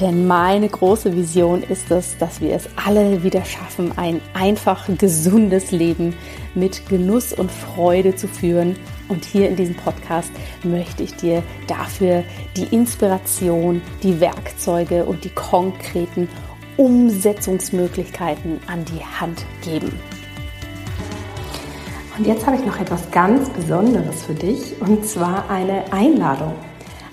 Denn meine große Vision ist es, dass wir es alle wieder schaffen, ein einfach gesundes Leben mit Genuss und Freude zu führen. Und hier in diesem Podcast möchte ich dir dafür die Inspiration, die Werkzeuge und die konkreten Umsetzungsmöglichkeiten an die Hand geben. Und jetzt habe ich noch etwas ganz Besonderes für dich und zwar eine Einladung.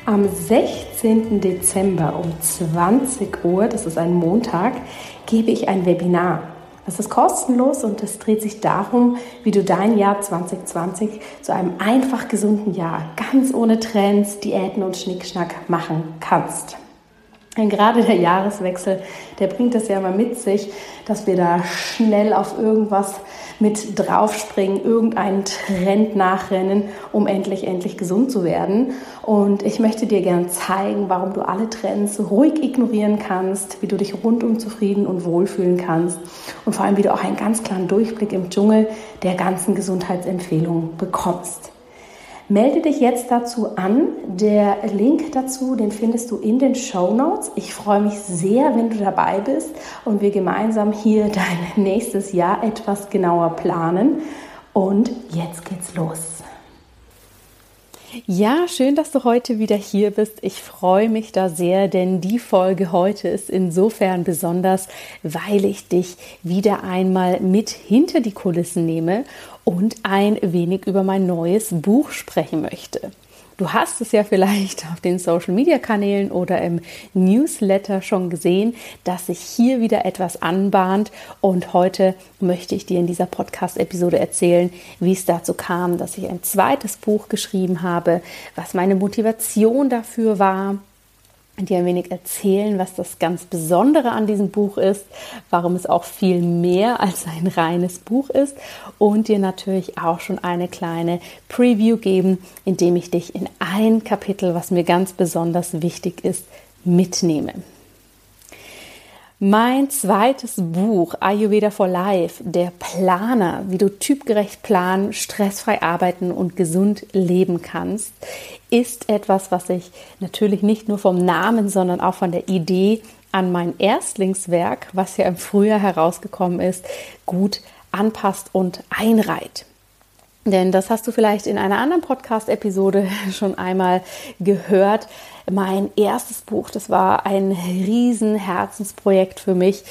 Am 16. Dezember um 20 Uhr, das ist ein Montag, gebe ich ein Webinar. Das ist kostenlos und es dreht sich darum, wie du dein Jahr 2020 zu einem einfach gesunden Jahr, ganz ohne Trends, Diäten und Schnickschnack machen kannst. Denn gerade der Jahreswechsel, der bringt es ja immer mit sich, dass wir da schnell auf irgendwas mit draufspringen, irgendeinen Trend nachrennen, um endlich, endlich gesund zu werden. Und ich möchte dir gerne zeigen, warum du alle Trends ruhig ignorieren kannst, wie du dich rundum zufrieden und wohlfühlen kannst und vor allem, wie du auch einen ganz klaren Durchblick im Dschungel der ganzen Gesundheitsempfehlungen bekommst. Melde dich jetzt dazu an. Der Link dazu, den findest du in den Show Notes. Ich freue mich sehr, wenn du dabei bist und wir gemeinsam hier dein nächstes Jahr etwas genauer planen. Und jetzt geht's los. Ja, schön, dass du heute wieder hier bist. Ich freue mich da sehr, denn die Folge heute ist insofern besonders, weil ich dich wieder einmal mit hinter die Kulissen nehme und ein wenig über mein neues Buch sprechen möchte. Du hast es ja vielleicht auf den Social-Media-Kanälen oder im Newsletter schon gesehen, dass sich hier wieder etwas anbahnt. Und heute möchte ich dir in dieser Podcast-Episode erzählen, wie es dazu kam, dass ich ein zweites Buch geschrieben habe, was meine Motivation dafür war dir ein wenig erzählen, was das ganz Besondere an diesem Buch ist, warum es auch viel mehr als ein reines Buch ist und dir natürlich auch schon eine kleine Preview geben, indem ich dich in ein Kapitel, was mir ganz besonders wichtig ist, mitnehme. Mein zweites Buch, Ayurveda for Life, der Planer, wie du typgerecht planen, stressfrei arbeiten und gesund leben kannst, ist etwas, was ich natürlich nicht nur vom Namen, sondern auch von der Idee an mein Erstlingswerk, was ja im Frühjahr herausgekommen ist, gut anpasst und einreiht. Denn das hast du vielleicht in einer anderen Podcast-Episode schon einmal gehört mein erstes Buch. Das war ein riesen Herzensprojekt für mich,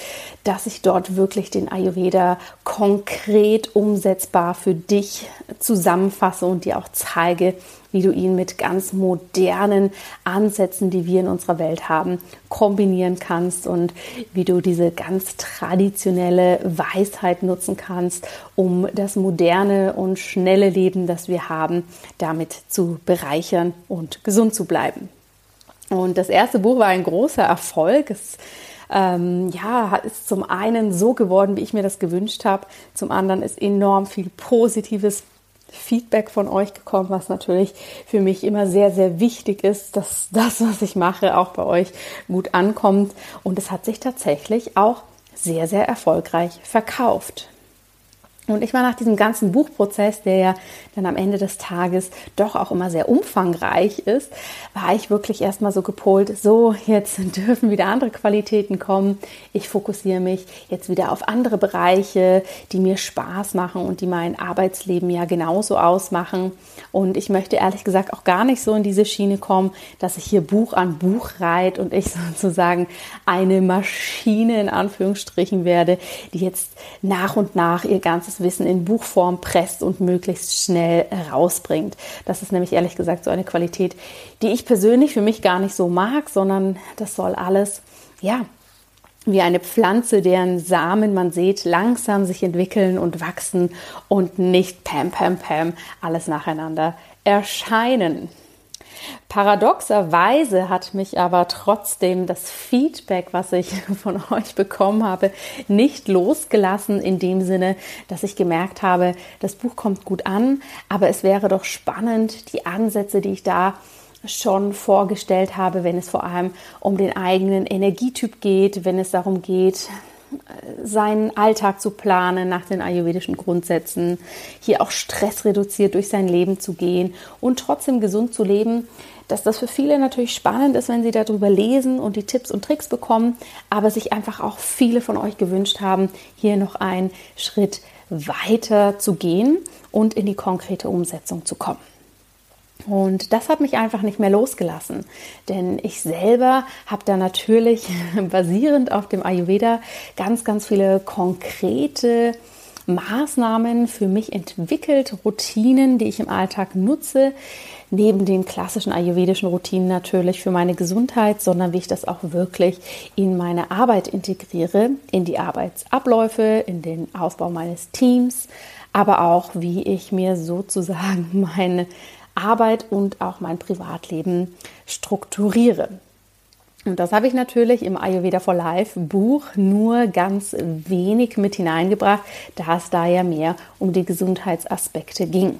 dass ich dort wirklich den Ayurveda konkret umsetzbar für dich zusammenfasse und dir auch zeige, wie du ihn mit ganz modernen Ansätzen, die wir in unserer Welt haben, kombinieren kannst und wie du diese ganz traditionelle Weisheit nutzen kannst, um das moderne und schnelle Leben, das wir haben, damit zu bereichern und gesund zu bleiben. Und das erste Buch war ein großer Erfolg. Es ähm, ja, ist zum einen so geworden, wie ich mir das gewünscht habe. Zum anderen ist enorm viel positives Feedback von euch gekommen, was natürlich für mich immer sehr, sehr wichtig ist, dass das, was ich mache, auch bei euch gut ankommt. Und es hat sich tatsächlich auch sehr, sehr erfolgreich verkauft. Und ich war nach diesem ganzen Buchprozess, der ja dann am Ende des Tages doch auch immer sehr umfangreich ist, war ich wirklich erstmal so gepolt, so jetzt dürfen wieder andere Qualitäten kommen. Ich fokussiere mich jetzt wieder auf andere Bereiche, die mir Spaß machen und die mein Arbeitsleben ja genauso ausmachen. Und ich möchte ehrlich gesagt auch gar nicht so in diese Schiene kommen, dass ich hier Buch an Buch reiht und ich sozusagen eine Maschine in Anführungsstrichen werde, die jetzt nach und nach ihr ganzes ganzes Wissen in Buchform presst und möglichst schnell rausbringt. Das ist nämlich ehrlich gesagt so eine Qualität, die ich persönlich für mich gar nicht so mag, sondern das soll alles, ja, wie eine Pflanze, deren Samen man sieht, langsam sich entwickeln und wachsen und nicht pam, pam, pam, alles nacheinander erscheinen. Paradoxerweise hat mich aber trotzdem das Feedback, was ich von euch bekommen habe, nicht losgelassen in dem Sinne, dass ich gemerkt habe, das Buch kommt gut an, aber es wäre doch spannend, die Ansätze, die ich da schon vorgestellt habe, wenn es vor allem um den eigenen Energietyp geht, wenn es darum geht, seinen Alltag zu planen nach den ayurvedischen Grundsätzen, hier auch Stress reduziert durch sein Leben zu gehen und trotzdem gesund zu leben, dass das für viele natürlich spannend ist, wenn sie darüber lesen und die Tipps und Tricks bekommen, aber sich einfach auch viele von euch gewünscht haben, hier noch einen Schritt weiter zu gehen und in die konkrete Umsetzung zu kommen. Und das hat mich einfach nicht mehr losgelassen, denn ich selber habe da natürlich basierend auf dem Ayurveda ganz, ganz viele konkrete Maßnahmen für mich entwickelt, Routinen, die ich im Alltag nutze, neben den klassischen ayurvedischen Routinen natürlich für meine Gesundheit, sondern wie ich das auch wirklich in meine Arbeit integriere, in die Arbeitsabläufe, in den Aufbau meines Teams, aber auch wie ich mir sozusagen meine Arbeit und auch mein Privatleben strukturiere. Und das habe ich natürlich im Ayurveda for Life Buch nur ganz wenig mit hineingebracht, da es da ja mehr um die Gesundheitsaspekte ging.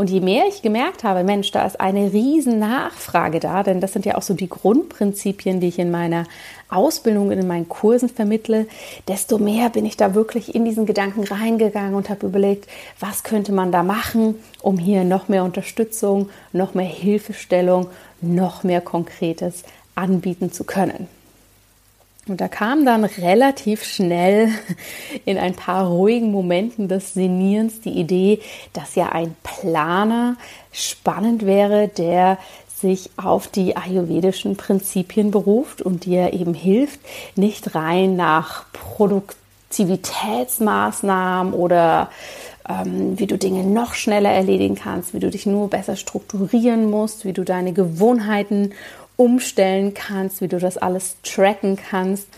Und je mehr ich gemerkt habe, Mensch, da ist eine riesen Nachfrage da, denn das sind ja auch so die Grundprinzipien, die ich in meiner Ausbildung und in meinen Kursen vermittle, desto mehr bin ich da wirklich in diesen Gedanken reingegangen und habe überlegt, was könnte man da machen, um hier noch mehr Unterstützung, noch mehr Hilfestellung, noch mehr Konkretes anbieten zu können. Und da kam dann relativ schnell in ein paar ruhigen Momenten des Senierens die Idee, dass ja ein Planer spannend wäre, der sich auf die ayurvedischen Prinzipien beruft und dir eben hilft, nicht rein nach Produktivitätsmaßnahmen oder ähm, wie du Dinge noch schneller erledigen kannst, wie du dich nur besser strukturieren musst, wie du deine Gewohnheiten umstellen kannst, wie du das alles tracken kannst,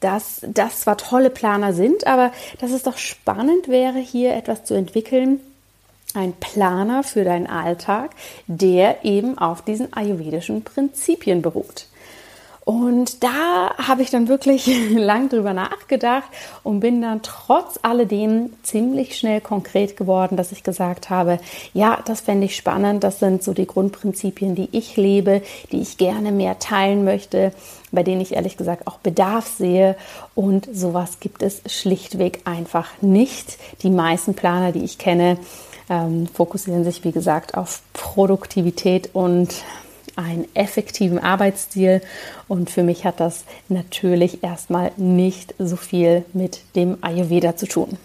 dass das zwar tolle Planer sind, aber dass es doch spannend wäre, hier etwas zu entwickeln, ein Planer für deinen Alltag, der eben auf diesen ayurvedischen Prinzipien beruht. Und da habe ich dann wirklich lang drüber nachgedacht und bin dann trotz alledem ziemlich schnell konkret geworden, dass ich gesagt habe, ja, das fände ich spannend. Das sind so die Grundprinzipien, die ich lebe, die ich gerne mehr teilen möchte, bei denen ich ehrlich gesagt auch Bedarf sehe. Und sowas gibt es schlichtweg einfach nicht. Die meisten Planer, die ich kenne, ähm, fokussieren sich, wie gesagt, auf Produktivität und einen effektiven Arbeitsstil. Und für mich hat das natürlich erstmal nicht so viel mit dem Ayurveda zu tun.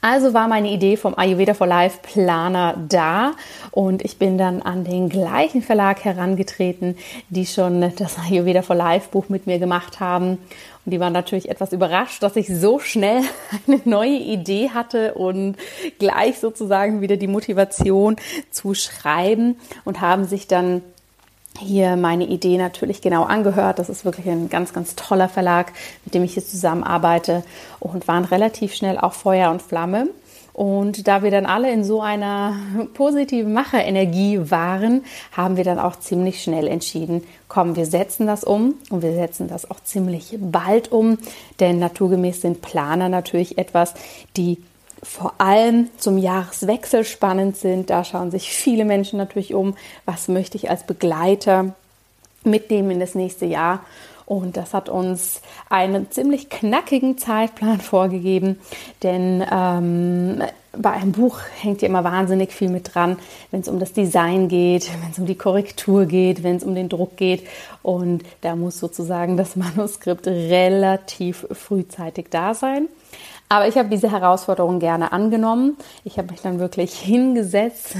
Also war meine Idee vom Ayurveda for Life Planer da und ich bin dann an den gleichen Verlag herangetreten, die schon das Ayurveda for Life Buch mit mir gemacht haben. Und die waren natürlich etwas überrascht, dass ich so schnell eine neue Idee hatte und gleich sozusagen wieder die Motivation zu schreiben und haben sich dann hier meine Idee natürlich genau angehört. Das ist wirklich ein ganz, ganz toller Verlag, mit dem ich hier zusammenarbeite und waren relativ schnell auch Feuer und Flamme. Und da wir dann alle in so einer positiven Macherenergie waren, haben wir dann auch ziemlich schnell entschieden, komm, wir setzen das um und wir setzen das auch ziemlich bald um, denn naturgemäß sind Planer natürlich etwas, die vor allem zum Jahreswechsel spannend sind. Da schauen sich viele Menschen natürlich um, was möchte ich als Begleiter mitnehmen in das nächste Jahr. Und das hat uns einen ziemlich knackigen Zeitplan vorgegeben, denn ähm, bei einem Buch hängt ja immer wahnsinnig viel mit dran, wenn es um das Design geht, wenn es um die Korrektur geht, wenn es um den Druck geht. Und da muss sozusagen das Manuskript relativ frühzeitig da sein. Aber ich habe diese Herausforderung gerne angenommen. Ich habe mich dann wirklich hingesetzt,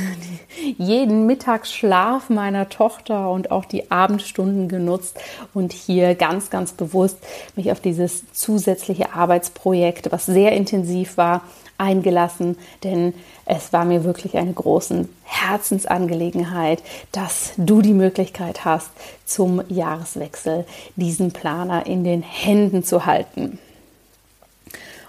jeden Mittagsschlaf meiner Tochter und auch die Abendstunden genutzt und hier ganz, ganz bewusst mich auf dieses zusätzliche Arbeitsprojekt, was sehr intensiv war, eingelassen, denn es war mir wirklich eine große Herzensangelegenheit, dass du die Möglichkeit hast, zum Jahreswechsel diesen Planer in den Händen zu halten.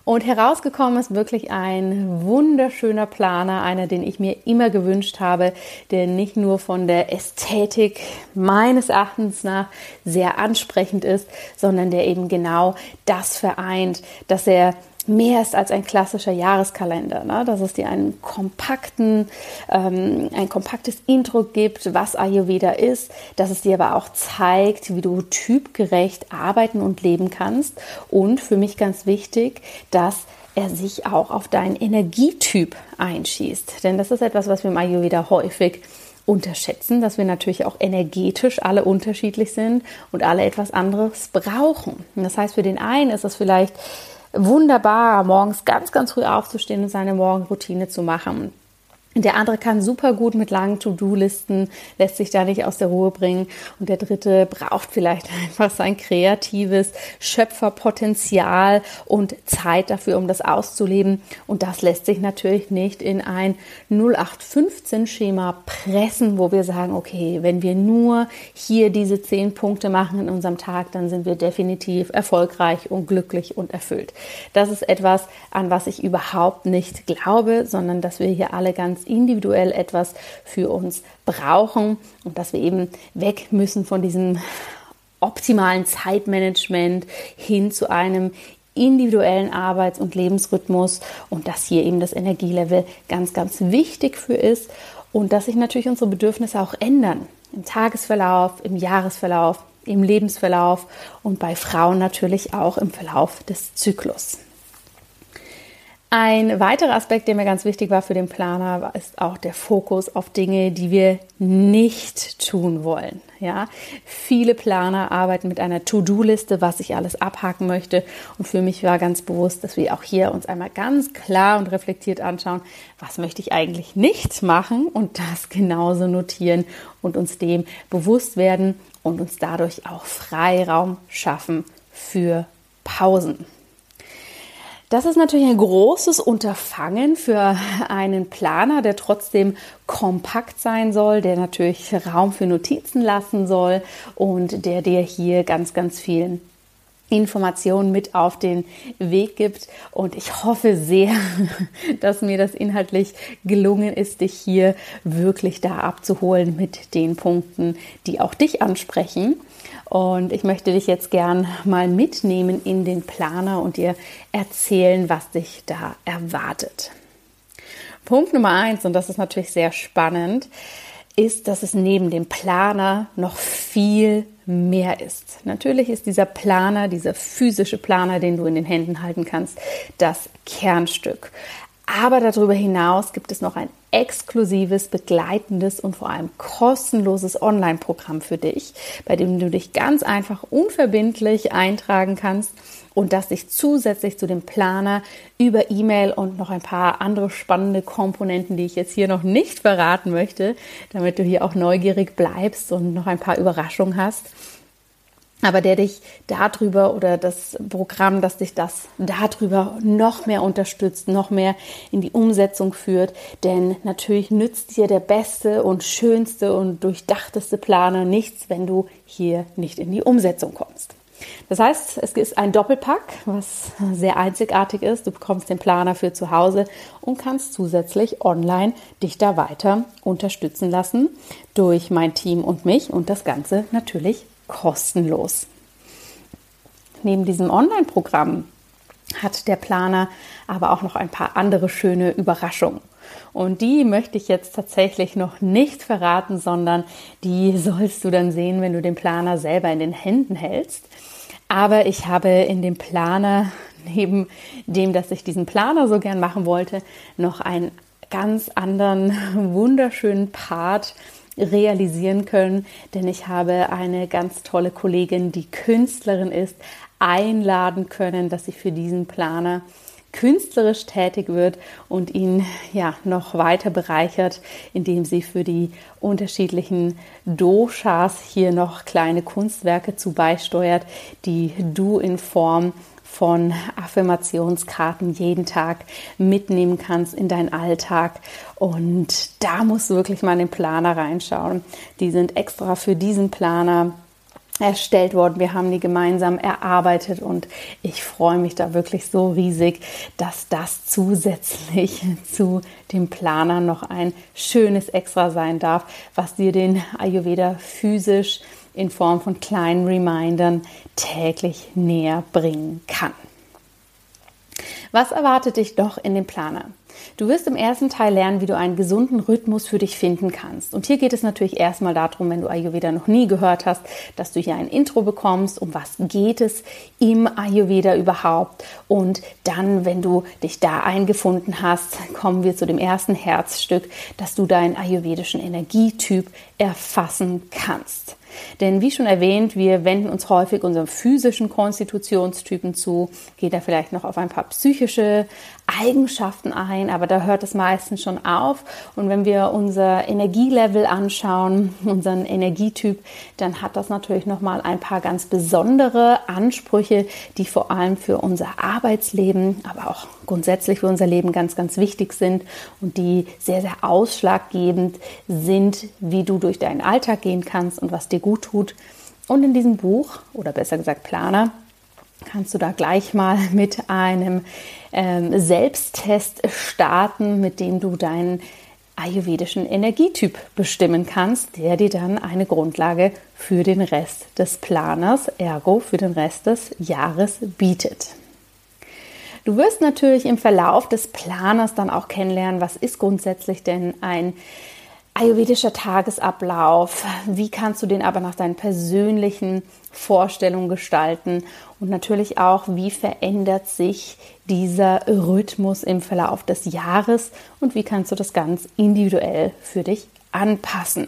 Und herausgekommen ist wirklich ein wunderschöner Planer, einer, den ich mir immer gewünscht habe, der nicht nur von der Ästhetik meines Erachtens nach sehr ansprechend ist, sondern der eben genau das vereint, dass er mehr ist als ein klassischer Jahreskalender, ne? dass es dir einen kompakten, ähm, ein kompaktes Intro gibt, was Ayurveda ist, dass es dir aber auch zeigt, wie du typgerecht arbeiten und leben kannst und für mich ganz wichtig, dass er sich auch auf deinen Energietyp einschießt, denn das ist etwas, was wir im Ayurveda häufig unterschätzen, dass wir natürlich auch energetisch alle unterschiedlich sind und alle etwas anderes brauchen. Das heißt, für den einen ist es vielleicht wunderbar, morgens ganz, ganz früh aufzustehen und seine Morgenroutine zu machen. Der andere kann super gut mit langen To-Do-Listen, lässt sich da nicht aus der Ruhe bringen. Und der dritte braucht vielleicht einfach sein kreatives Schöpferpotenzial und Zeit dafür, um das auszuleben. Und das lässt sich natürlich nicht in ein 0815-Schema pressen, wo wir sagen, okay, wenn wir nur hier diese zehn Punkte machen in unserem Tag, dann sind wir definitiv erfolgreich und glücklich und erfüllt. Das ist etwas, an was ich überhaupt nicht glaube, sondern dass wir hier alle ganz individuell etwas für uns brauchen und dass wir eben weg müssen von diesem optimalen Zeitmanagement hin zu einem individuellen Arbeits- und Lebensrhythmus und dass hier eben das Energielevel ganz, ganz wichtig für ist und dass sich natürlich unsere Bedürfnisse auch ändern im Tagesverlauf, im Jahresverlauf, im Lebensverlauf und bei Frauen natürlich auch im Verlauf des Zyklus. Ein weiterer Aspekt, der mir ganz wichtig war für den Planer, ist auch der Fokus auf Dinge, die wir nicht tun wollen. Ja, viele Planer arbeiten mit einer To-Do-Liste, was ich alles abhaken möchte. Und für mich war ganz bewusst, dass wir auch hier uns einmal ganz klar und reflektiert anschauen, was möchte ich eigentlich nicht machen und das genauso notieren und uns dem bewusst werden und uns dadurch auch Freiraum schaffen für Pausen. Das ist natürlich ein großes Unterfangen für einen Planer, der trotzdem kompakt sein soll, der natürlich Raum für Notizen lassen soll und der dir hier ganz, ganz viel Informationen mit auf den Weg gibt. Und ich hoffe sehr, dass mir das inhaltlich gelungen ist, dich hier wirklich da abzuholen mit den Punkten, die auch dich ansprechen. Und ich möchte dich jetzt gern mal mitnehmen in den Planer und dir erzählen, was dich da erwartet. Punkt Nummer eins, und das ist natürlich sehr spannend, ist, dass es neben dem Planer noch viel mehr ist. Natürlich ist dieser Planer, dieser physische Planer, den du in den Händen halten kannst, das Kernstück. Aber darüber hinaus gibt es noch ein exklusives, begleitendes und vor allem kostenloses Online-Programm für dich, bei dem du dich ganz einfach unverbindlich eintragen kannst und das dich zusätzlich zu dem Planer über E-Mail und noch ein paar andere spannende Komponenten, die ich jetzt hier noch nicht verraten möchte, damit du hier auch neugierig bleibst und noch ein paar Überraschungen hast aber der dich darüber oder das Programm, das dich das darüber noch mehr unterstützt, noch mehr in die Umsetzung führt. Denn natürlich nützt dir der beste und schönste und durchdachteste Planer nichts, wenn du hier nicht in die Umsetzung kommst. Das heißt, es ist ein Doppelpack, was sehr einzigartig ist. Du bekommst den Planer für zu Hause und kannst zusätzlich online dich da weiter unterstützen lassen durch mein Team und mich und das Ganze natürlich kostenlos. Neben diesem Online-Programm hat der Planer aber auch noch ein paar andere schöne Überraschungen. Und die möchte ich jetzt tatsächlich noch nicht verraten, sondern die sollst du dann sehen, wenn du den Planer selber in den Händen hältst. Aber ich habe in dem Planer, neben dem, dass ich diesen Planer so gern machen wollte, noch einen ganz anderen, wunderschönen Part realisieren können, denn ich habe eine ganz tolle Kollegin, die Künstlerin ist, einladen können, dass sie für diesen Planer künstlerisch tätig wird und ihn ja noch weiter bereichert, indem sie für die unterschiedlichen Doshas hier noch kleine Kunstwerke zu beisteuert, die du in Form von Affirmationskarten jeden Tag mitnehmen kannst in deinen Alltag. Und da musst du wirklich mal in den Planer reinschauen. Die sind extra für diesen Planer erstellt worden. Wir haben die gemeinsam erarbeitet und ich freue mich da wirklich so riesig, dass das zusätzlich zu dem Planer noch ein schönes Extra sein darf, was dir den Ayurveda physisch in Form von kleinen Remindern täglich näher bringen kann. Was erwartet dich doch in dem Planer? Du wirst im ersten Teil lernen, wie du einen gesunden Rhythmus für dich finden kannst. Und hier geht es natürlich erstmal darum, wenn du Ayurveda noch nie gehört hast, dass du hier ein Intro bekommst, um was geht es im Ayurveda überhaupt. Und dann, wenn du dich da eingefunden hast, kommen wir zu dem ersten Herzstück, dass du deinen ayurvedischen Energietyp erfassen kannst. Denn wie schon erwähnt, wir wenden uns häufig unserem physischen Konstitutionstypen zu, geht da vielleicht noch auf ein paar psychische Eigenschaften ein, aber da hört es meistens schon auf. Und wenn wir unser Energielevel anschauen, unseren Energietyp, dann hat das natürlich nochmal ein paar ganz besondere Ansprüche, die vor allem für unser Arbeitsleben, aber auch grundsätzlich für unser Leben ganz, ganz wichtig sind und die sehr, sehr ausschlaggebend sind, wie du durch deinen Alltag gehen kannst und was dir gut tut. Und in diesem Buch, oder besser gesagt Planer, kannst du da gleich mal mit einem ähm, Selbsttest starten, mit dem du deinen ayurvedischen Energietyp bestimmen kannst, der dir dann eine Grundlage für den Rest des Planers, ergo für den Rest des Jahres bietet. Du wirst natürlich im Verlauf des Planers dann auch kennenlernen, was ist grundsätzlich denn ein ayurvedischer Tagesablauf, wie kannst du den aber nach deinen persönlichen Vorstellungen gestalten und natürlich auch, wie verändert sich dieser Rhythmus im Verlauf des Jahres und wie kannst du das ganz individuell für dich anpassen.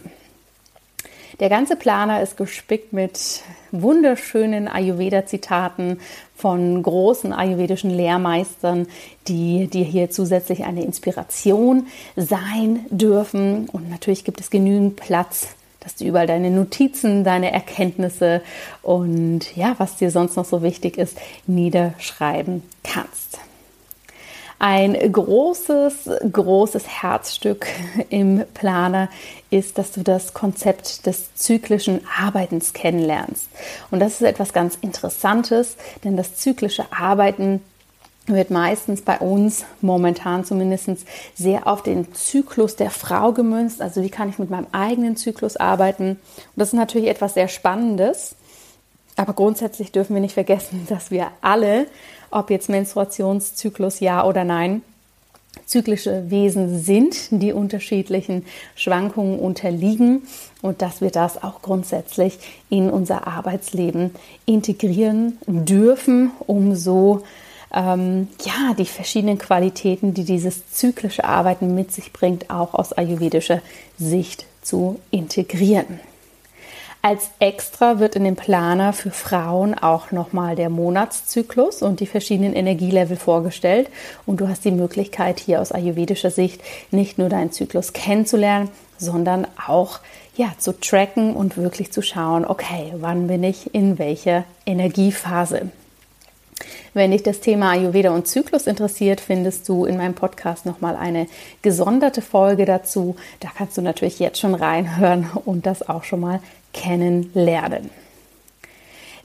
Der ganze Planer ist gespickt mit wunderschönen Ayurveda-Zitaten von großen ayurvedischen Lehrmeistern, die dir hier zusätzlich eine Inspiration sein dürfen. Und natürlich gibt es genügend Platz, dass du überall deine Notizen, deine Erkenntnisse und ja, was dir sonst noch so wichtig ist, niederschreiben kannst. Ein großes, großes Herzstück im Planer ist, dass du das Konzept des zyklischen Arbeitens kennenlernst. Und das ist etwas ganz Interessantes, denn das zyklische Arbeiten wird meistens bei uns momentan zumindest sehr auf den Zyklus der Frau gemünzt. Also wie kann ich mit meinem eigenen Zyklus arbeiten? Und das ist natürlich etwas sehr Spannendes. Aber grundsätzlich dürfen wir nicht vergessen, dass wir alle ob jetzt Menstruationszyklus ja oder nein, zyklische Wesen sind, die unterschiedlichen Schwankungen unterliegen und dass wir das auch grundsätzlich in unser Arbeitsleben integrieren dürfen, um so ähm, ja die verschiedenen Qualitäten, die dieses zyklische Arbeiten mit sich bringt, auch aus ayurvedischer Sicht zu integrieren. Als extra wird in dem Planer für Frauen auch nochmal der Monatszyklus und die verschiedenen Energielevel vorgestellt. Und du hast die Möglichkeit, hier aus ayurvedischer Sicht nicht nur deinen Zyklus kennenzulernen, sondern auch ja, zu tracken und wirklich zu schauen, okay, wann bin ich in welcher Energiephase. Wenn dich das Thema Ayurveda und Zyklus interessiert, findest du in meinem Podcast nochmal eine gesonderte Folge dazu. Da kannst du natürlich jetzt schon reinhören und das auch schon mal kennenlernen.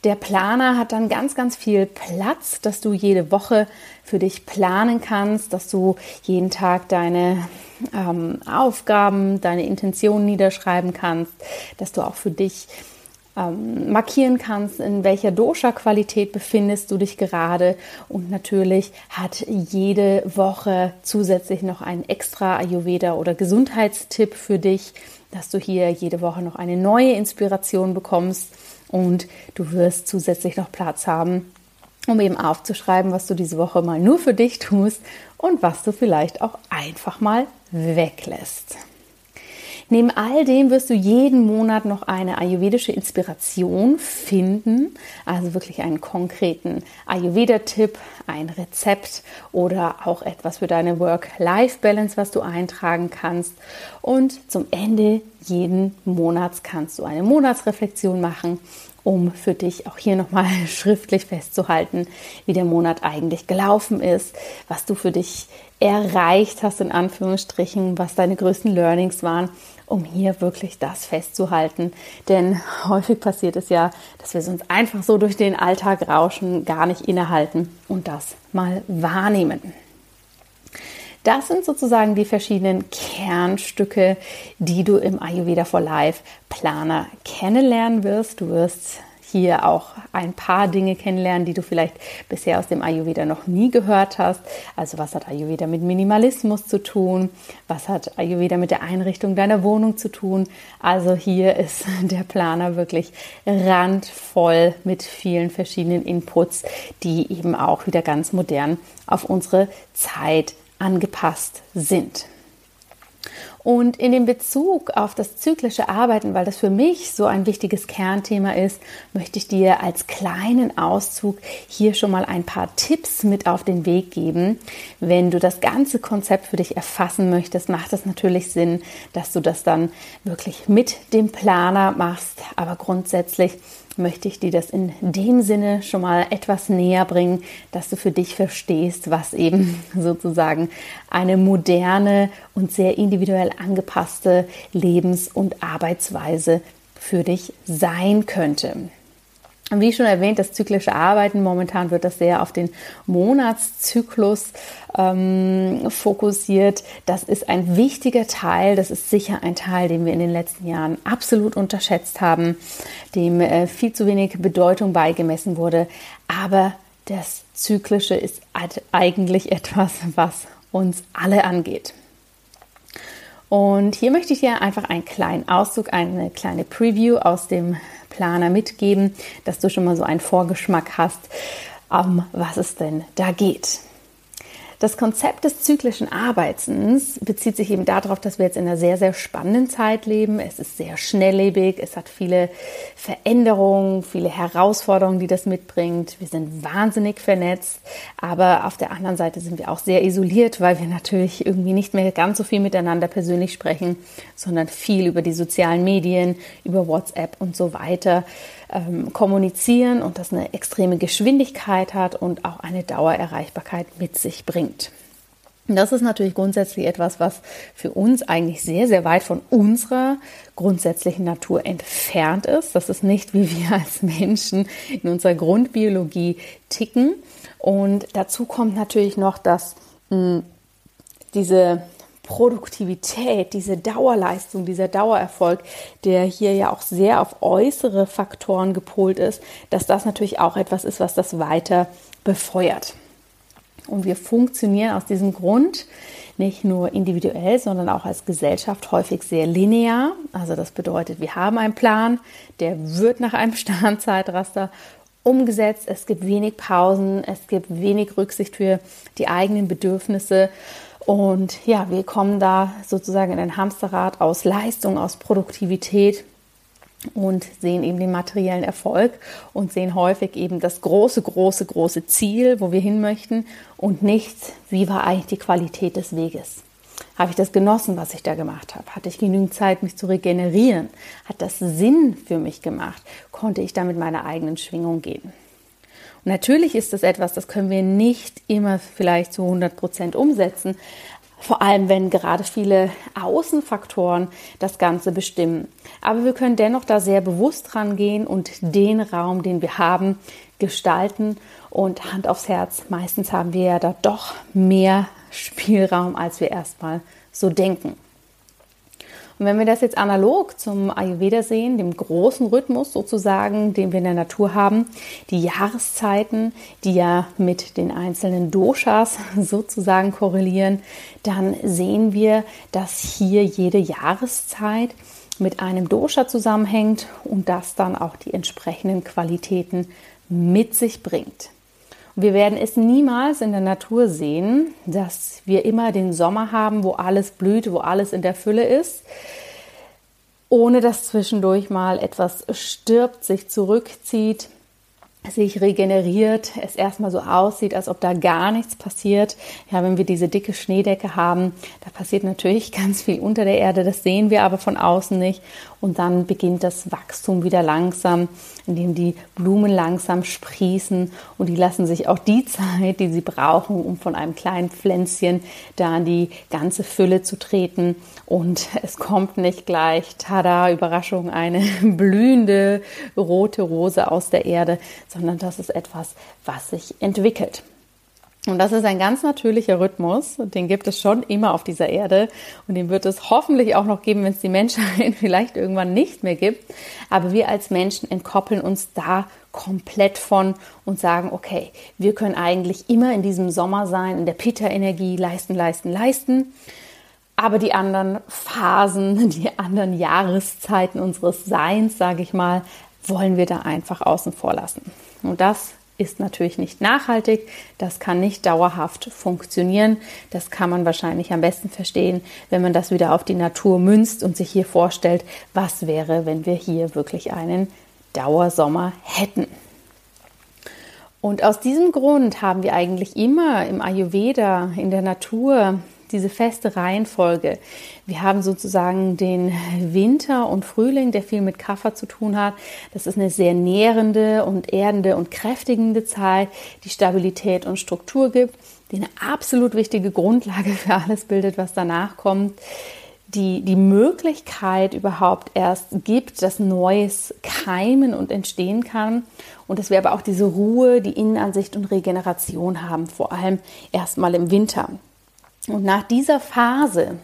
Der Planer hat dann ganz, ganz viel Platz, dass du jede Woche für dich planen kannst, dass du jeden Tag deine ähm, Aufgaben, deine Intentionen niederschreiben kannst, dass du auch für dich ähm, markieren kannst, in welcher Dosha-Qualität befindest du dich gerade. Und natürlich hat jede Woche zusätzlich noch einen extra Ayurveda- oder Gesundheitstipp für dich, dass du hier jede Woche noch eine neue Inspiration bekommst und du wirst zusätzlich noch Platz haben, um eben aufzuschreiben, was du diese Woche mal nur für dich tust und was du vielleicht auch einfach mal weglässt. Neben all dem wirst du jeden Monat noch eine ayurvedische Inspiration finden, also wirklich einen konkreten Ayurveda-Tipp, ein Rezept oder auch etwas für deine Work-Life-Balance, was du eintragen kannst. Und zum Ende jeden Monats kannst du eine Monatsreflexion machen um für dich auch hier nochmal schriftlich festzuhalten, wie der Monat eigentlich gelaufen ist, was du für dich erreicht hast, in Anführungsstrichen, was deine größten Learnings waren um hier wirklich das festzuhalten. Denn häufig passiert es ja, dass wir uns einfach so durch den Alltag rauschen, gar nicht innehalten und das mal wahrnehmen. Das sind sozusagen die verschiedenen Kernstücke, die du im Ayurveda for Life Planer kennenlernen wirst. Du wirst hier auch ein paar Dinge kennenlernen, die du vielleicht bisher aus dem Ayurveda noch nie gehört hast. Also was hat Ayurveda mit Minimalismus zu tun? Was hat Ayurveda mit der Einrichtung deiner Wohnung zu tun? Also hier ist der Planer wirklich randvoll mit vielen verschiedenen Inputs, die eben auch wieder ganz modern auf unsere Zeit angepasst sind. Und in dem Bezug auf das zyklische Arbeiten, weil das für mich so ein wichtiges Kernthema ist, möchte ich dir als kleinen Auszug hier schon mal ein paar Tipps mit auf den Weg geben. Wenn du das ganze Konzept für dich erfassen möchtest, macht es natürlich Sinn, dass du das dann wirklich mit dem Planer machst. Aber grundsätzlich möchte ich dir das in dem Sinne schon mal etwas näher bringen, dass du für dich verstehst, was eben sozusagen eine moderne und sehr individuell angepasste Lebens- und Arbeitsweise für dich sein könnte. Wie schon erwähnt, das zyklische Arbeiten, momentan wird das sehr auf den Monatszyklus ähm, fokussiert. Das ist ein wichtiger Teil, das ist sicher ein Teil, den wir in den letzten Jahren absolut unterschätzt haben, dem äh, viel zu wenig Bedeutung beigemessen wurde. Aber das Zyklische ist eigentlich etwas, was uns alle angeht. Und hier möchte ich dir einfach einen kleinen Auszug, eine kleine Preview aus dem Planer mitgeben, dass du schon mal so einen Vorgeschmack hast, um was es denn da geht. Das Konzept des zyklischen Arbeitens bezieht sich eben darauf, dass wir jetzt in einer sehr, sehr spannenden Zeit leben. Es ist sehr schnelllebig, es hat viele Veränderungen, viele Herausforderungen, die das mitbringt. Wir sind wahnsinnig vernetzt, aber auf der anderen Seite sind wir auch sehr isoliert, weil wir natürlich irgendwie nicht mehr ganz so viel miteinander persönlich sprechen, sondern viel über die sozialen Medien, über WhatsApp und so weiter ähm, kommunizieren und das eine extreme Geschwindigkeit hat und auch eine Dauererreichbarkeit mit sich bringt. Das ist natürlich grundsätzlich etwas, was für uns eigentlich sehr, sehr weit von unserer grundsätzlichen Natur entfernt ist. Das ist nicht, wie wir als Menschen in unserer Grundbiologie ticken. Und dazu kommt natürlich noch, dass mh, hm, diese Produktivität, diese Dauerleistung, dieser Dauererfolg, der hier ja auch sehr auf äußere Faktoren gepolt ist, dass das natürlich auch etwas ist, was das weiter befeuert. Und wir funktionieren aus diesem Grund nicht nur individuell, sondern auch als Gesellschaft häufig sehr linear. Also das bedeutet, wir haben einen Plan, der wird nach einem Sternzeitraster umgesetzt. Es gibt wenig Pausen, es gibt wenig Rücksicht für die eigenen Bedürfnisse und ja, wir kommen da sozusagen in ein Hamsterrad aus Leistung, aus Produktivität und sehen eben den materiellen Erfolg und sehen häufig eben das große, große, große Ziel, wo wir hin möchten und nicht, wie war eigentlich die Qualität des Weges. Habe ich das genossen, was ich da gemacht habe? Hatte ich genügend Zeit, mich zu regenerieren? Hat das Sinn für mich gemacht? Konnte ich da mit meiner eigenen Schwingung gehen? Natürlich ist das etwas, das können wir nicht immer vielleicht zu 100 Prozent umsetzen. Vor allem, wenn gerade viele Außenfaktoren das Ganze bestimmen. Aber wir können dennoch da sehr bewusst rangehen und den Raum, den wir haben, gestalten. Und Hand aufs Herz, meistens haben wir ja da doch mehr Spielraum, als wir erstmal so denken. Und wenn wir das jetzt analog zum Ayurveda sehen, dem großen Rhythmus sozusagen, den wir in der Natur haben, die Jahreszeiten, die ja mit den einzelnen Doshas sozusagen korrelieren, dann sehen wir, dass hier jede Jahreszeit mit einem Dosha zusammenhängt und das dann auch die entsprechenden Qualitäten mit sich bringt. Wir werden es niemals in der Natur sehen, dass wir immer den Sommer haben, wo alles blüht, wo alles in der Fülle ist, ohne dass zwischendurch mal etwas stirbt, sich zurückzieht, sich regeneriert, es erstmal so aussieht, als ob da gar nichts passiert. Ja, wenn wir diese dicke Schneedecke haben, da passiert natürlich ganz viel unter der Erde, das sehen wir aber von außen nicht. Und dann beginnt das Wachstum wieder langsam, indem die Blumen langsam sprießen und die lassen sich auch die Zeit, die sie brauchen, um von einem kleinen Pflänzchen da in die ganze Fülle zu treten. Und es kommt nicht gleich, tada, Überraschung, eine blühende rote Rose aus der Erde, sondern das ist etwas, was sich entwickelt. Und das ist ein ganz natürlicher Rhythmus, den gibt es schon immer auf dieser Erde und den wird es hoffentlich auch noch geben, wenn es die Menschheit vielleicht irgendwann nicht mehr gibt. Aber wir als Menschen entkoppeln uns da komplett von und sagen, okay, wir können eigentlich immer in diesem Sommer sein, in der Pitta-Energie leisten, leisten, leisten. Aber die anderen Phasen, die anderen Jahreszeiten unseres Seins, sage ich mal, wollen wir da einfach außen vor lassen. Und das ist natürlich nicht nachhaltig, das kann nicht dauerhaft funktionieren. Das kann man wahrscheinlich am besten verstehen, wenn man das wieder auf die Natur münzt und sich hier vorstellt, was wäre, wenn wir hier wirklich einen Dauersommer hätten. Und aus diesem Grund haben wir eigentlich immer im Ayurveda, in der Natur, diese feste Reihenfolge. Wir haben sozusagen den Winter und Frühling, der viel mit Kaffer zu tun hat. Das ist eine sehr nährende und erdende und kräftigende Zeit, die Stabilität und Struktur gibt, die eine absolut wichtige Grundlage für alles bildet, was danach kommt die, die Möglichkeit überhaupt erst gibt, dass Neues keimen und entstehen kann und dass wir aber auch diese Ruhe, die Innenansicht und Regeneration haben, vor allem erstmal im Winter. Und nach dieser Phase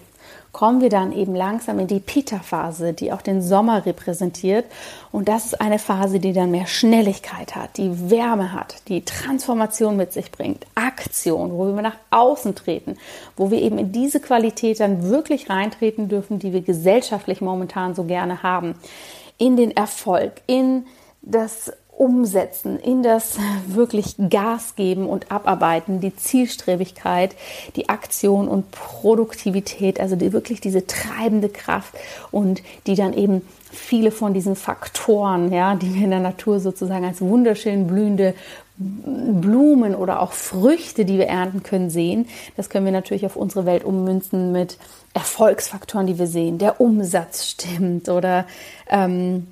kommen wir dann eben langsam in die Pita-Phase, die auch den Sommer repräsentiert. Und das ist eine Phase, die dann mehr Schnelligkeit hat, die Wärme hat, die Transformation mit sich bringt, Aktion, wo wir nach außen treten, wo wir eben in diese Qualität dann wirklich reintreten dürfen, die wir gesellschaftlich momentan so gerne haben. In den Erfolg, in das umsetzen, in das wirklich Gas geben und abarbeiten, die Zielstrebigkeit, die Aktion und Produktivität, also die, wirklich diese treibende Kraft und die dann eben viele von diesen Faktoren, ja, die wir in der Natur sozusagen als wunderschön blühende Blumen oder auch Früchte, die wir ernten können, sehen. Das können wir natürlich auf unsere Welt ummünzen mit Erfolgsfaktoren, die wir sehen. Der Umsatz stimmt oder ähm,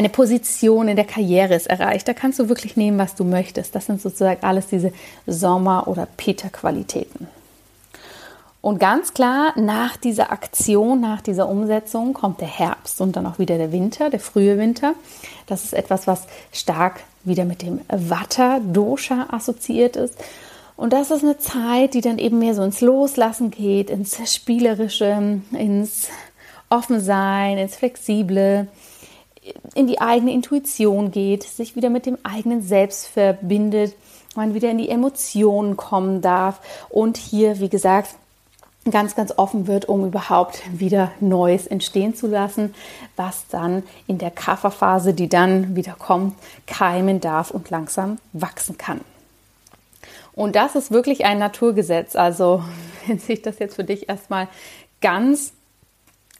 eine Position in der Karriere ist erreicht. Da kannst du wirklich nehmen, was du möchtest. Das sind sozusagen alles diese Sommer- oder Peter-Qualitäten. Und ganz klar, nach dieser Aktion, nach dieser Umsetzung kommt der Herbst und dann auch wieder der Winter, der frühe Winter. Das ist etwas, was stark wieder mit dem Vata-Dosha assoziiert ist. Und das ist eine Zeit, die dann eben mehr so ins Loslassen geht, ins Spielerische, ins Offensein, ins Flexible, in die eigene Intuition geht, sich wieder mit dem eigenen Selbst verbindet, man wieder in die Emotionen kommen darf und hier, wie gesagt, ganz, ganz offen wird, um überhaupt wieder Neues entstehen zu lassen, was dann in der Kafferphase, die dann wieder kommt, keimen darf und langsam wachsen kann. Und das ist wirklich ein Naturgesetz. Also, wenn sich das jetzt für dich erstmal ganz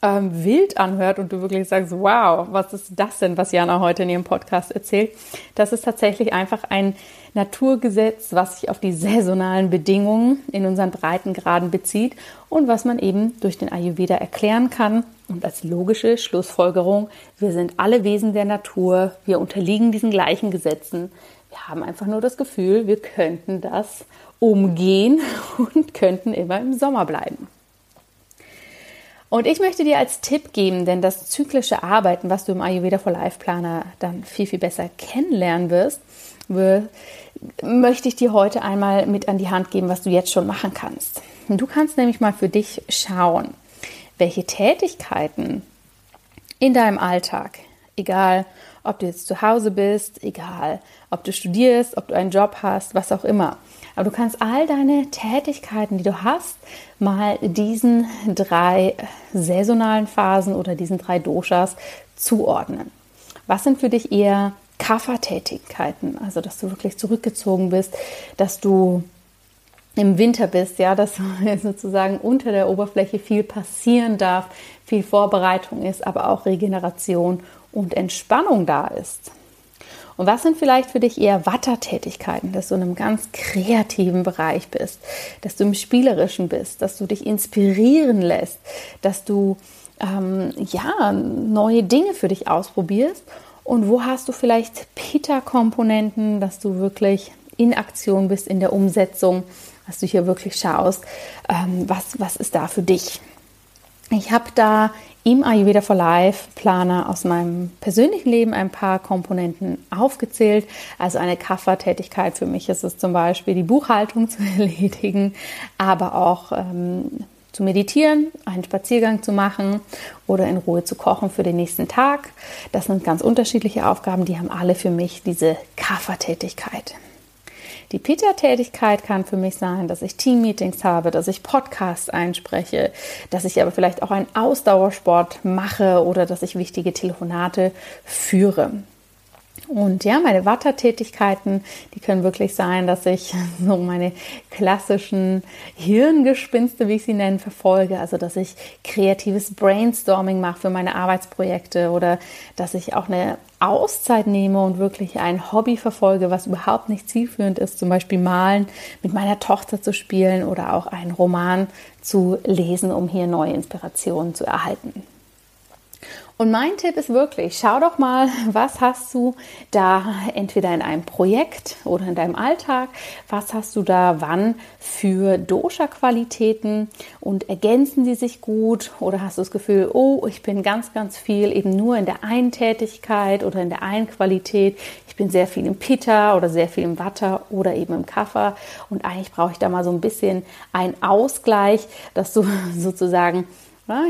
ähm, wild anhört und du wirklich sagst, wow, was ist das denn, was Jana heute in ihrem Podcast erzählt? Das ist tatsächlich einfach ein Naturgesetz, was sich auf die saisonalen Bedingungen in unseren Breitengraden bezieht und was man eben durch den Ayurveda erklären kann. Und als logische Schlussfolgerung, wir sind alle Wesen der Natur, wir unterliegen diesen gleichen Gesetzen. Wir haben einfach nur das Gefühl, wir könnten das umgehen und könnten immer im Sommer bleiben. Und ich möchte dir als Tipp geben, denn das zyklische Arbeiten, was du im Ayurveda for Life Planer dann viel, viel besser kennenlernen wirst, möchte ich dir heute einmal mit an die Hand geben, was du jetzt schon machen kannst. Du kannst nämlich mal für dich schauen, welche Tätigkeiten in deinem Alltag, egal ob du jetzt zu Hause bist, egal ob du studierst, ob du einen Job hast, was auch immer, aber du kannst all deine Tätigkeiten, die du hast, mal diesen drei saisonalen Phasen oder diesen drei Doshas zuordnen. Was sind für dich eher Kaffertätigkeiten? Also, dass du wirklich zurückgezogen bist, dass du im Winter bist, ja, dass sozusagen unter der Oberfläche viel passieren darf, viel Vorbereitung ist, aber auch Regeneration und Entspannung da ist. Und was sind vielleicht für dich eher Wattertätigkeiten, dass du in einem ganz kreativen Bereich bist, dass du im Spielerischen bist, dass du dich inspirieren lässt, dass du ähm, ja neue Dinge für dich ausprobierst? Und wo hast du vielleicht Pita-Komponenten, dass du wirklich in Aktion bist, in der Umsetzung, dass du hier wirklich schaust, ähm, was, was ist da für dich? Ich habe da im Ayurveda for Life Planer aus meinem persönlichen Leben ein paar Komponenten aufgezählt. Also eine Kaffertätigkeit für mich ist es zum Beispiel die Buchhaltung zu erledigen, aber auch ähm, zu meditieren, einen Spaziergang zu machen oder in Ruhe zu kochen für den nächsten Tag. Das sind ganz unterschiedliche Aufgaben, die haben alle für mich diese Kaffertätigkeit. Die Peter-Tätigkeit kann für mich sein, dass ich Team-Meetings habe, dass ich Podcasts einspreche, dass ich aber vielleicht auch einen Ausdauersport mache oder dass ich wichtige Telefonate führe. Und ja, meine Wattertätigkeiten, die können wirklich sein, dass ich so meine klassischen Hirngespinste, wie ich sie nenne, verfolge. Also, dass ich kreatives Brainstorming mache für meine Arbeitsprojekte oder dass ich auch eine Auszeit nehme und wirklich ein Hobby verfolge, was überhaupt nicht zielführend ist, zum Beispiel malen, mit meiner Tochter zu spielen oder auch einen Roman zu lesen, um hier neue Inspirationen zu erhalten. Und mein Tipp ist wirklich, schau doch mal, was hast du da entweder in einem Projekt oder in deinem Alltag, was hast du da wann für Dosha-Qualitäten? Und ergänzen die sich gut? Oder hast du das Gefühl, oh, ich bin ganz, ganz viel eben nur in der einen Tätigkeit oder in der einen Qualität, ich bin sehr viel im Pitta oder sehr viel im Watter oder eben im Kaffer und eigentlich brauche ich da mal so ein bisschen einen Ausgleich, dass du sozusagen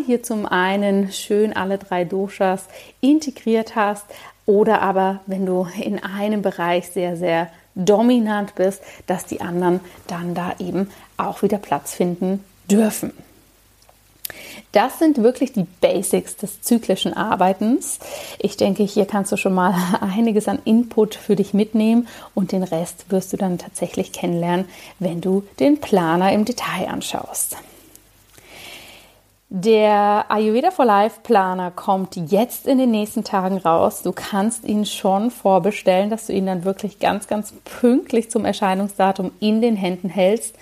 hier zum einen schön alle drei Doshas integriert hast oder aber wenn du in einem Bereich sehr, sehr dominant bist, dass die anderen dann da eben auch wieder Platz finden dürfen. Das sind wirklich die Basics des zyklischen Arbeitens. Ich denke, hier kannst du schon mal einiges an Input für dich mitnehmen und den Rest wirst du dann tatsächlich kennenlernen, wenn du den Planer im Detail anschaust. Der Ayurveda for Life Planer kommt jetzt in den nächsten Tagen raus. Du kannst ihn schon vorbestellen, dass du ihn dann wirklich ganz, ganz pünktlich zum Erscheinungsdatum in den Händen hältst.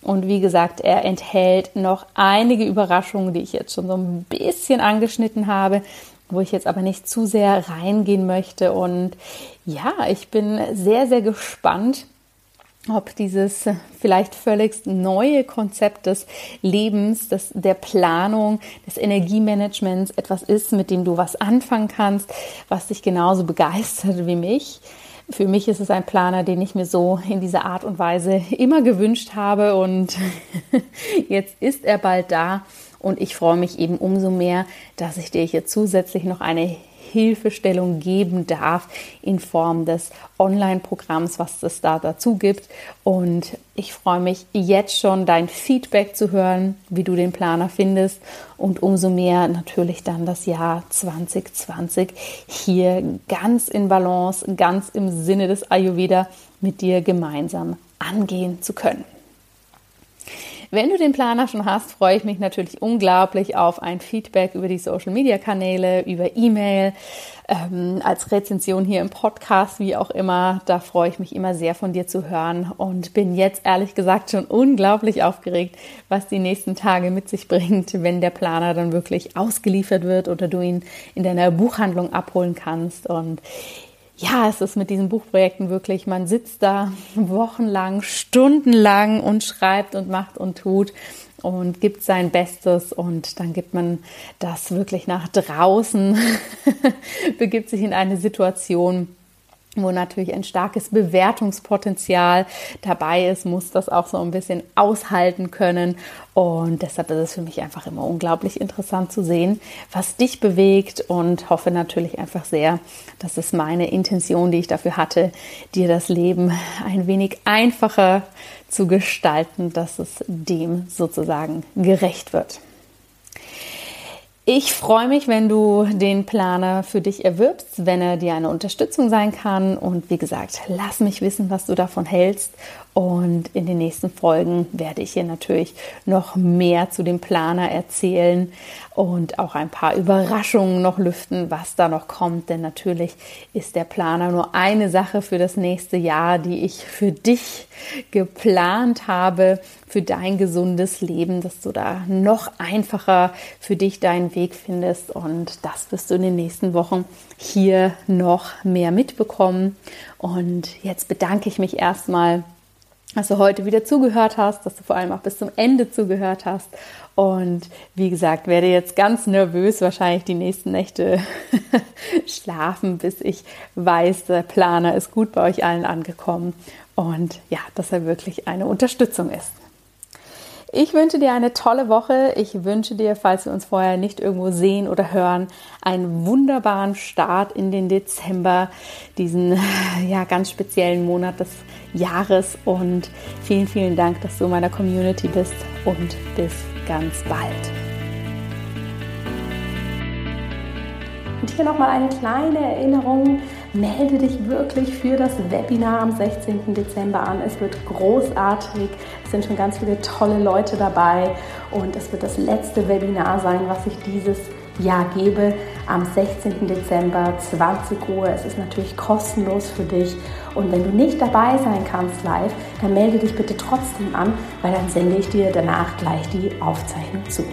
Und wie gesagt, er enthält noch einige Überraschungen, die ich jetzt schon so ein bisschen angeschnitten habe, wo ich jetzt aber nicht zu sehr reingehen möchte. Und ja, ich bin sehr, sehr gespannt, ob dieses vielleicht völlig neue Konzept des Lebens, des, der Planung, des Energiemanagements etwas ist, mit dem du was anfangen kannst, was dich genauso begeistert wie mich. Für mich ist es ein Planer, den ich mir so in dieser Art und Weise immer gewünscht habe und jetzt ist er bald da und ich freue mich eben umso mehr, dass ich dir hier zusätzlich noch eine Hilfestellung geben darf in Form des Online-Programms, was es da dazu gibt. Und ich freue mich jetzt schon, dein Feedback zu hören, wie du den Planer findest und umso mehr natürlich dann das Jahr 2020 hier ganz in Balance, ganz im Sinne des Ayurveda mit dir gemeinsam angehen zu können. Wenn du den Planer schon hast, freue ich mich natürlich unglaublich auf ein Feedback über die Social Media Kanäle, über E-Mail, ähm, als Rezension hier im Podcast, wie auch immer. Da freue ich mich immer sehr von dir zu hören und bin jetzt ehrlich gesagt schon unglaublich aufgeregt, was die nächsten Tage mit sich bringt, wenn der Planer dann wirklich ausgeliefert wird oder du ihn in deiner Buchhandlung abholen kannst. Und ja, es ist mit diesen Buchprojekten wirklich, man sitzt da wochenlang, stundenlang und schreibt und macht und tut und gibt sein Bestes und dann gibt man das wirklich nach draußen, begibt sich in eine Situation, wo natürlich ein starkes Bewertungspotenzial dabei ist, muss das auch so ein bisschen aushalten können. Und deshalb ist es für mich einfach immer unglaublich interessant zu sehen, was dich bewegt und hoffe natürlich einfach sehr, dass es meine Intention, die ich dafür hatte, dir das Leben ein wenig einfacher zu gestalten, dass es dem sozusagen gerecht wird. Ich freue mich, wenn du den Planer für dich erwirbst, wenn er dir eine Unterstützung sein kann. Und wie gesagt, lass mich wissen, was du davon hältst. Und in den nächsten Folgen werde ich hier natürlich noch mehr zu dem Planer erzählen und auch ein paar Überraschungen noch lüften, was da noch kommt. Denn natürlich ist der Planer nur eine Sache für das nächste Jahr, die ich für dich geplant habe, für dein gesundes Leben, dass du da noch einfacher für dich deinen Weg findest. Und das wirst du in den nächsten Wochen hier noch mehr mitbekommen. Und jetzt bedanke ich mich erstmal dass du heute wieder zugehört hast, dass du vor allem auch bis zum Ende zugehört hast. Und wie gesagt, werde jetzt ganz nervös wahrscheinlich die nächsten Nächte schlafen, bis ich weiß, der Planer ist gut bei euch allen angekommen und ja, dass er wirklich eine Unterstützung ist. Ich wünsche dir eine tolle Woche. Ich wünsche dir, falls wir uns vorher nicht irgendwo sehen oder hören, einen wunderbaren Start in den Dezember, diesen ja ganz speziellen Monat des Jahres und vielen, vielen Dank, dass du in meiner Community bist und bis ganz bald. Und hier nochmal eine kleine Erinnerung melde dich wirklich für das Webinar am 16. Dezember an. Es wird großartig. Es sind schon ganz viele tolle Leute dabei und es wird das letzte Webinar sein, was ich dieses Jahr gebe am 16. Dezember 20 Uhr. Es ist natürlich kostenlos für dich und wenn du nicht dabei sein kannst live, dann melde dich bitte trotzdem an, weil dann sende ich dir danach gleich die Aufzeichnung zu.